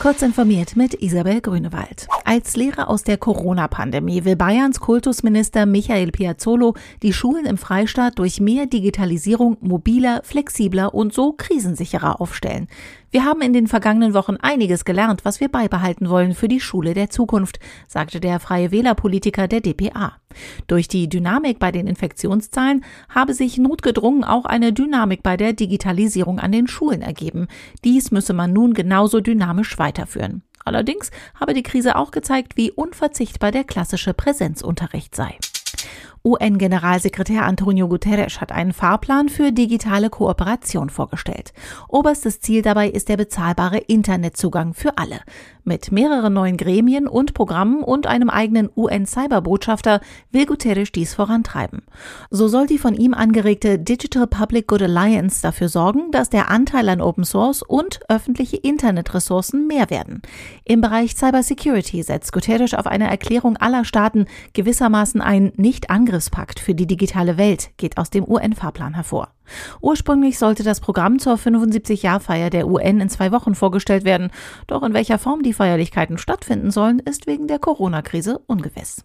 Kurz informiert mit Isabel Grünewald. Als Lehrer aus der Corona-Pandemie will Bayerns Kultusminister Michael Piazzolo die Schulen im Freistaat durch mehr Digitalisierung mobiler, flexibler und so krisensicherer aufstellen. Wir haben in den vergangenen Wochen einiges gelernt, was wir beibehalten wollen für die Schule der Zukunft, sagte der Freie Wählerpolitiker der DPA. Durch die Dynamik bei den Infektionszahlen habe sich notgedrungen auch eine Dynamik bei der Digitalisierung an den Schulen ergeben. Dies müsse man nun genauso dynamisch weiterführen. Allerdings habe die Krise auch gezeigt, wie unverzichtbar der klassische Präsenzunterricht sei. UN-Generalsekretär Antonio Guterres hat einen Fahrplan für digitale Kooperation vorgestellt. Oberstes Ziel dabei ist der bezahlbare Internetzugang für alle. Mit mehreren neuen Gremien und Programmen und einem eigenen UN-Cyberbotschafter will Guterres dies vorantreiben. So soll die von ihm angeregte Digital Public Good Alliance dafür sorgen, dass der Anteil an Open Source und öffentliche Internetressourcen mehr werden. Im Bereich Cybersecurity setzt Guterres auf eine Erklärung aller Staaten gewissermaßen ein Nicht-Angriffspakt für die digitale Welt, geht aus dem UN-Fahrplan hervor. Ursprünglich sollte das Programm zur 75-Jahr-Feier der UN in zwei Wochen vorgestellt werden, doch in welcher Form die Feierlichkeiten stattfinden sollen, ist wegen der Corona-Krise ungewiss.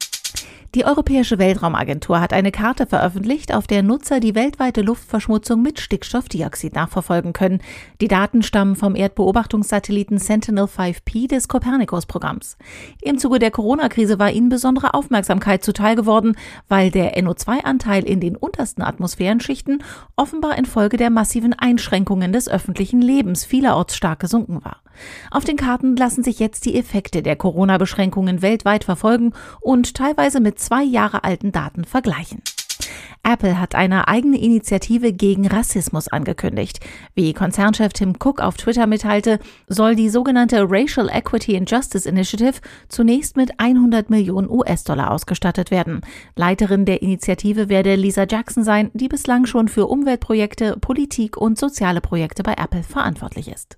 Die Europäische Weltraumagentur hat eine Karte veröffentlicht, auf der Nutzer die weltweite Luftverschmutzung mit Stickstoffdioxid nachverfolgen können. Die Daten stammen vom Erdbeobachtungssatelliten Sentinel-5P des Copernicus-Programms. Im Zuge der Corona-Krise war ihnen besondere Aufmerksamkeit zuteil geworden, weil der NO2-Anteil in den untersten Atmosphärenschichten offenbar infolge der massiven Einschränkungen des öffentlichen Lebens vielerorts stark gesunken war. Auf den Karten lassen sich jetzt die Effekte der Corona-Beschränkungen weltweit verfolgen und teilweise mit zwei Jahre alten Daten vergleichen. Apple hat eine eigene Initiative gegen Rassismus angekündigt. Wie Konzernchef Tim Cook auf Twitter mitteilte, soll die sogenannte Racial Equity and Justice Initiative zunächst mit 100 Millionen US-Dollar ausgestattet werden. Leiterin der Initiative werde Lisa Jackson sein, die bislang schon für Umweltprojekte, Politik und soziale Projekte bei Apple verantwortlich ist.